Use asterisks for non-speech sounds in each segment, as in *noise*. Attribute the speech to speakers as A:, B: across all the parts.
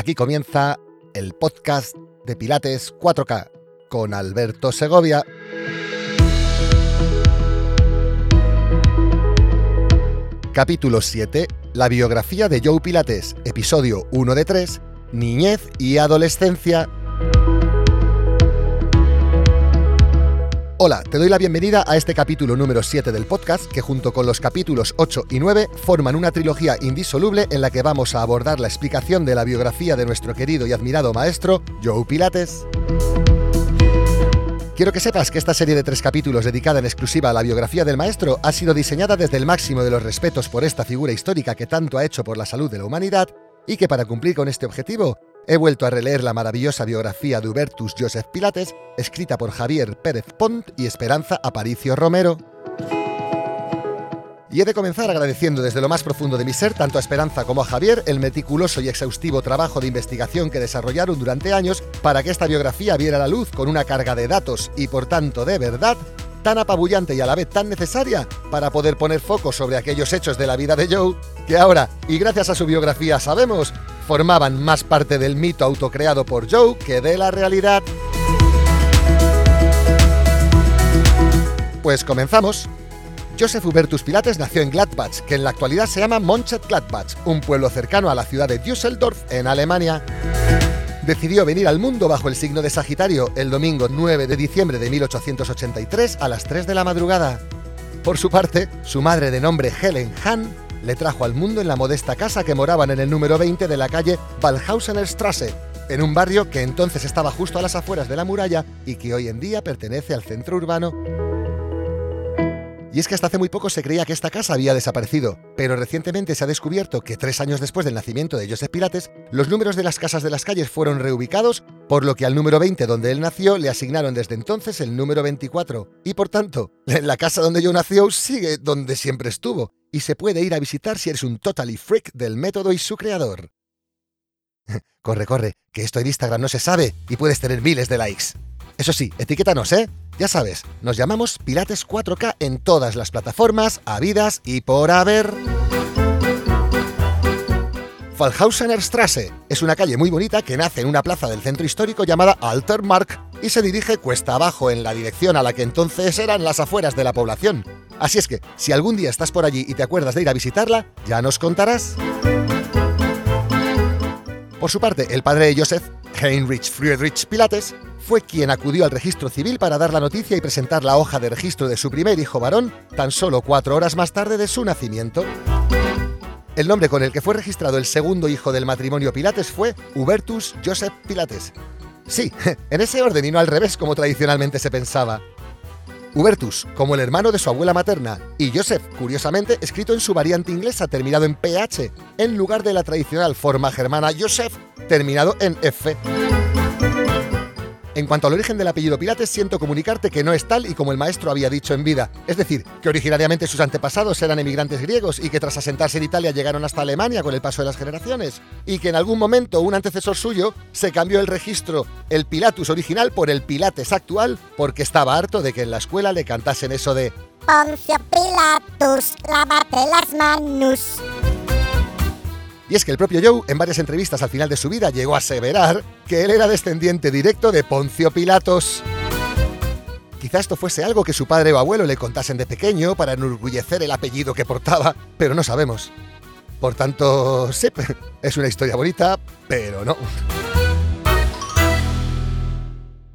A: Aquí comienza el podcast de Pilates 4K con Alberto Segovia. Capítulo 7. La biografía de Joe Pilates, episodio 1 de 3, Niñez y Adolescencia Hola, te doy la bienvenida a este capítulo número 7 del podcast que junto con los capítulos 8 y 9 forman una trilogía indisoluble en la que vamos a abordar la explicación de la biografía de nuestro querido y admirado maestro, Joe Pilates. Quiero que sepas que esta serie de tres capítulos dedicada en exclusiva a la biografía del maestro ha sido diseñada desde el máximo de los respetos por esta figura histórica que tanto ha hecho por la salud de la humanidad y que para cumplir con este objetivo He vuelto a releer la maravillosa biografía de Hubertus Joseph Pilates, escrita por Javier Pérez Pont y Esperanza Aparicio Romero. Y he de comenzar agradeciendo desde lo más profundo de mi ser tanto a Esperanza como a Javier el meticuloso y exhaustivo trabajo de investigación que desarrollaron durante años para que esta biografía viera la luz con una carga de datos y por tanto de verdad tan apabullante y a la vez tan necesaria para poder poner foco sobre aquellos hechos de la vida de Joe que ahora, y gracias a su biografía sabemos, formaban más parte del mito autocreado por Joe que de la realidad. Pues comenzamos. Joseph Hubertus Pilates nació en Gladbach, que en la actualidad se llama Mönchengladbach, un pueblo cercano a la ciudad de Düsseldorf, en Alemania. Decidió venir al mundo bajo el signo de Sagitario el domingo 9 de diciembre de 1883 a las 3 de la madrugada. Por su parte, su madre de nombre Helen Hahn le trajo al mundo en la modesta casa que moraban en el número 20 de la calle Waldhausener Straße, en un barrio que entonces estaba justo a las afueras de la muralla y que hoy en día pertenece al centro urbano. Y es que hasta hace muy poco se creía que esta casa había desaparecido, pero recientemente se ha descubierto que tres años después del nacimiento de Joseph Pilates, los números de las casas de las calles fueron reubicados, por lo que al número 20 donde él nació le asignaron desde entonces el número 24. Y por tanto, la casa donde yo nació sigue donde siempre estuvo, y se puede ir a visitar si eres un totally freak del método y su creador. *laughs* corre, corre, que esto en Instagram no se sabe y puedes tener miles de likes. Eso sí, etiquétanos, ¿eh? Ya sabes, nos llamamos Pilates 4K en todas las plataformas, habidas y por haber. Fallhausener Straße es una calle muy bonita que nace en una plaza del centro histórico llamada Altermark y se dirige cuesta abajo en la dirección a la que entonces eran las afueras de la población. Así es que, si algún día estás por allí y te acuerdas de ir a visitarla, ya nos contarás. Por su parte, el padre de Joseph, Heinrich Friedrich Pilates, fue quien acudió al registro civil para dar la noticia y presentar la hoja de registro de su primer hijo varón tan solo cuatro horas más tarde de su nacimiento. El nombre con el que fue registrado el segundo hijo del matrimonio Pilates fue Hubertus Joseph Pilates. Sí, *laughs* en ese orden y no al revés como tradicionalmente se pensaba. Hubertus, como el hermano de su abuela materna, y Joseph, curiosamente, escrito en su variante inglesa terminado en PH, en lugar de la tradicional forma germana Joseph, terminado en F. En cuanto al origen del apellido Pilates, siento comunicarte que no es tal y como el maestro había dicho en vida. Es decir, que originariamente sus antepasados eran emigrantes griegos y que tras asentarse en Italia llegaron hasta Alemania con el paso de las generaciones. Y que en algún momento un antecesor suyo se cambió el registro, el Pilatus original, por el Pilates actual, porque estaba harto de que en la escuela le cantasen eso de Poncio Pilatus, lávate las manos. Y es que el propio Joe, en varias entrevistas al final de su vida, llegó a aseverar que él era descendiente directo de Poncio Pilatos. Quizá esto fuese algo que su padre o abuelo le contasen de pequeño para enorgullecer el apellido que portaba, pero no sabemos. Por tanto, sí, *laughs* es una historia bonita, pero no.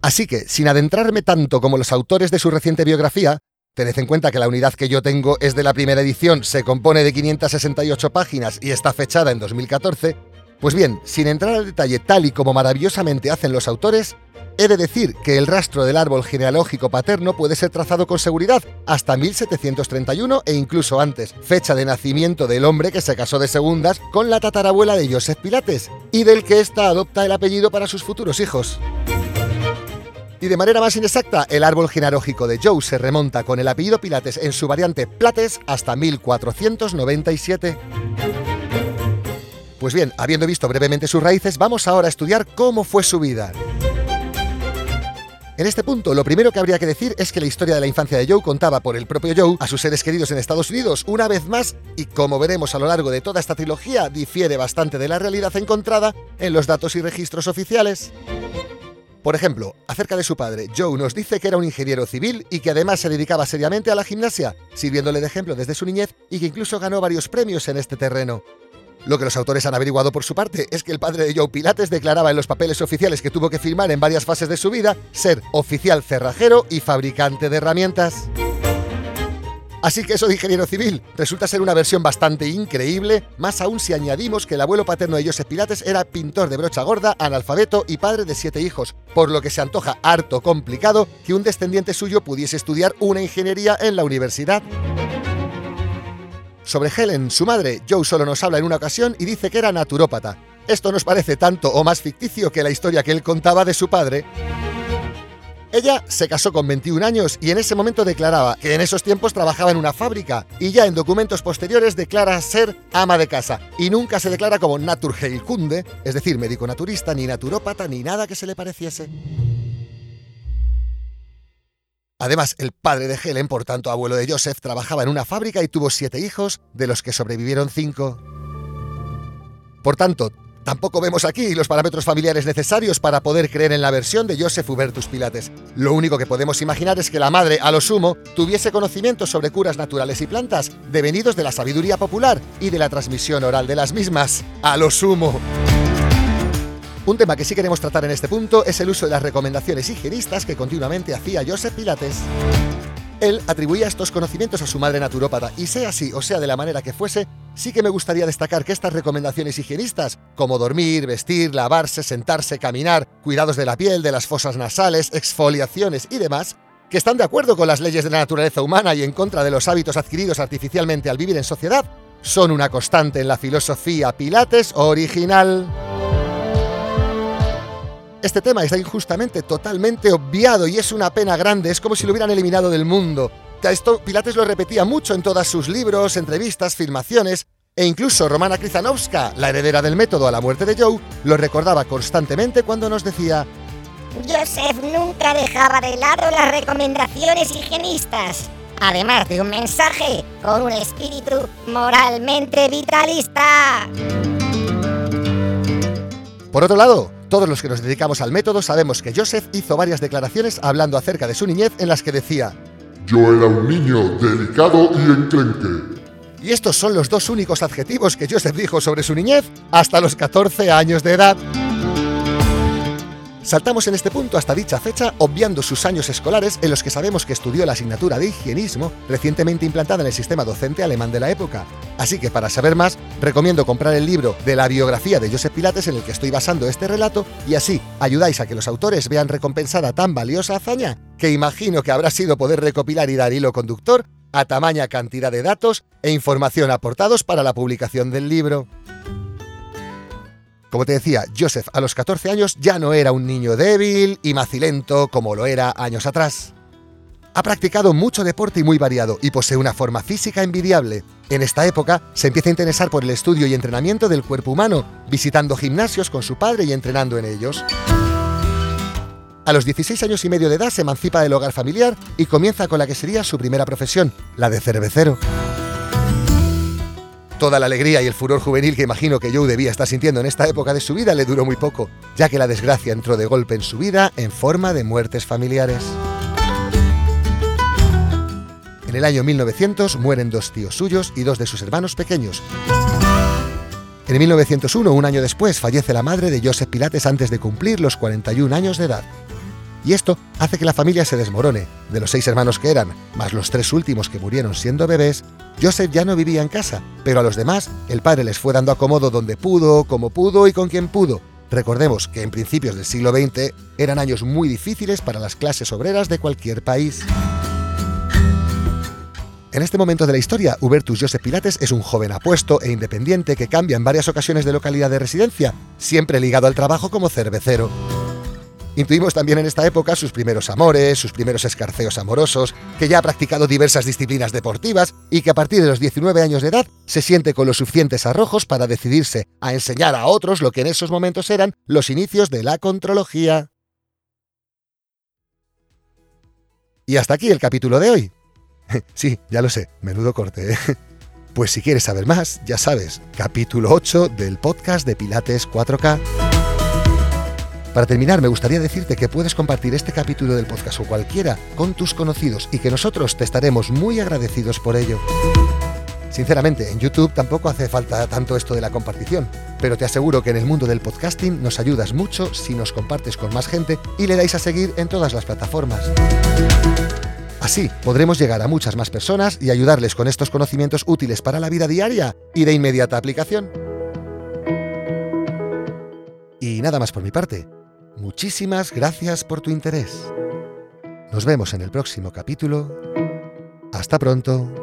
A: Así que, sin adentrarme tanto como los autores de su reciente biografía, Tened en cuenta que la unidad que yo tengo es de la primera edición, se compone de 568 páginas y está fechada en 2014. Pues bien, sin entrar al detalle tal y como maravillosamente hacen los autores, he de decir que el rastro del árbol genealógico paterno puede ser trazado con seguridad hasta 1731 e incluso antes, fecha de nacimiento del hombre que se casó de segundas con la tatarabuela de Joseph Pilates y del que ésta adopta el apellido para sus futuros hijos. Y de manera más inexacta, el árbol genealógico de Joe se remonta con el apellido Pilates en su variante Plates hasta 1497. Pues bien, habiendo visto brevemente sus raíces, vamos ahora a estudiar cómo fue su vida. En este punto, lo primero que habría que decir es que la historia de la infancia de Joe contaba por el propio Joe a sus seres queridos en Estados Unidos una vez más y como veremos a lo largo de toda esta trilogía difiere bastante de la realidad encontrada en los datos y registros oficiales. Por ejemplo, acerca de su padre, Joe nos dice que era un ingeniero civil y que además se dedicaba seriamente a la gimnasia, sirviéndole de ejemplo desde su niñez y que incluso ganó varios premios en este terreno. Lo que los autores han averiguado por su parte es que el padre de Joe Pilates declaraba en los papeles oficiales que tuvo que firmar en varias fases de su vida ser oficial cerrajero y fabricante de herramientas. Así que eso de ingeniero civil resulta ser una versión bastante increíble, más aún si añadimos que el abuelo paterno de Joseph Pilates era pintor de brocha gorda, analfabeto y padre de siete hijos, por lo que se antoja harto complicado que un descendiente suyo pudiese estudiar una ingeniería en la universidad. Sobre Helen, su madre, Joe solo nos habla en una ocasión y dice que era naturópata. Esto nos parece tanto o más ficticio que la historia que él contaba de su padre. Ella se casó con 21 años y en ese momento declaraba que en esos tiempos trabajaba en una fábrica y ya en documentos posteriores declara ser ama de casa y nunca se declara como Naturheilkunde, es decir, médico naturista, ni naturópata, ni nada que se le pareciese. Además, el padre de Helen, por tanto abuelo de Joseph, trabajaba en una fábrica y tuvo siete hijos, de los que sobrevivieron cinco. Por tanto, Tampoco vemos aquí los parámetros familiares necesarios para poder creer en la versión de Joseph Hubertus Pilates. Lo único que podemos imaginar es que la madre, a lo sumo, tuviese conocimientos sobre curas naturales y plantas, devenidos de la sabiduría popular y de la transmisión oral de las mismas. A lo sumo. Un tema que sí queremos tratar en este punto es el uso de las recomendaciones higienistas que continuamente hacía Joseph Pilates. Él atribuía estos conocimientos a su madre naturópata, y sea así o sea de la manera que fuese, sí que me gustaría destacar que estas recomendaciones higienistas, como dormir, vestir, lavarse, sentarse, caminar, cuidados de la piel, de las fosas nasales, exfoliaciones y demás, que están de acuerdo con las leyes de la naturaleza humana y en contra de los hábitos adquiridos artificialmente al vivir en sociedad, son una constante en la filosofía Pilates original. Este tema está injustamente totalmente obviado y es una pena grande, es como si lo hubieran eliminado del mundo. Esto Pilates lo repetía mucho en todos sus libros, entrevistas, filmaciones, e incluso Romana Krizanovska, la heredera del método a la muerte de Joe, lo recordaba constantemente cuando nos decía
B: Joseph nunca dejaba de lado las recomendaciones higienistas, además de un mensaje con un espíritu moralmente vitalista.
A: Por otro lado, todos los que nos dedicamos al método sabemos que Joseph hizo varias declaraciones hablando acerca de su niñez en las que decía,
C: Yo era un niño delicado y enclenque.
A: Y estos son los dos únicos adjetivos que Joseph dijo sobre su niñez hasta los 14 años de edad. Saltamos en este punto hasta dicha fecha, obviando sus años escolares en los que sabemos que estudió la asignatura de higienismo recientemente implantada en el sistema docente alemán de la época. Así que para saber más, recomiendo comprar el libro de la biografía de Joseph Pilates en el que estoy basando este relato y así ayudáis a que los autores vean recompensada tan valiosa hazaña que imagino que habrá sido poder recopilar y dar hilo conductor a tamaña cantidad de datos e información aportados para la publicación del libro. Como te decía, Joseph a los 14 años ya no era un niño débil y macilento como lo era años atrás. Ha practicado mucho deporte y muy variado y posee una forma física envidiable. En esta época se empieza a interesar por el estudio y entrenamiento del cuerpo humano, visitando gimnasios con su padre y entrenando en ellos. A los 16 años y medio de edad se emancipa del hogar familiar y comienza con la que sería su primera profesión, la de cervecero. Toda la alegría y el furor juvenil que imagino que Joe debía estar sintiendo en esta época de su vida le duró muy poco, ya que la desgracia entró de golpe en su vida en forma de muertes familiares. En el año 1900 mueren dos tíos suyos y dos de sus hermanos pequeños. En 1901, un año después, fallece la madre de Joseph Pilates antes de cumplir los 41 años de edad y esto hace que la familia se desmorone. De los seis hermanos que eran, más los tres últimos que murieron siendo bebés, Joseph ya no vivía en casa, pero a los demás el padre les fue dando acomodo donde pudo, como pudo y con quien pudo. Recordemos que en principios del siglo XX eran años muy difíciles para las clases obreras de cualquier país. En este momento de la historia, Hubertus Joseph Pilates es un joven apuesto e independiente que cambia en varias ocasiones de localidad de residencia, siempre ligado al trabajo como cervecero. Intuimos también en esta época sus primeros amores, sus primeros escarceos amorosos, que ya ha practicado diversas disciplinas deportivas y que a partir de los 19 años de edad se siente con los suficientes arrojos para decidirse a enseñar a otros lo que en esos momentos eran los inicios de la contrología. Y hasta aquí el capítulo de hoy. *laughs* sí, ya lo sé, menudo corte. ¿eh? *laughs* Pues si quieres saber más, ya sabes, capítulo 8 del podcast de Pilates 4K. Para terminar, me gustaría decirte que puedes compartir este capítulo del podcast o cualquiera con tus conocidos y que nosotros te estaremos muy agradecidos por ello. Sinceramente, en YouTube tampoco hace falta tanto esto de la compartición, pero te aseguro que en el mundo del podcasting nos ayudas mucho si nos compartes con más gente y le dais a seguir en todas las plataformas. Así podremos llegar a muchas más personas y ayudarles con estos conocimientos útiles para la vida diaria y de inmediata aplicación. Y nada más por mi parte. Muchísimas gracias por tu interés. Nos vemos en el próximo capítulo. Hasta pronto.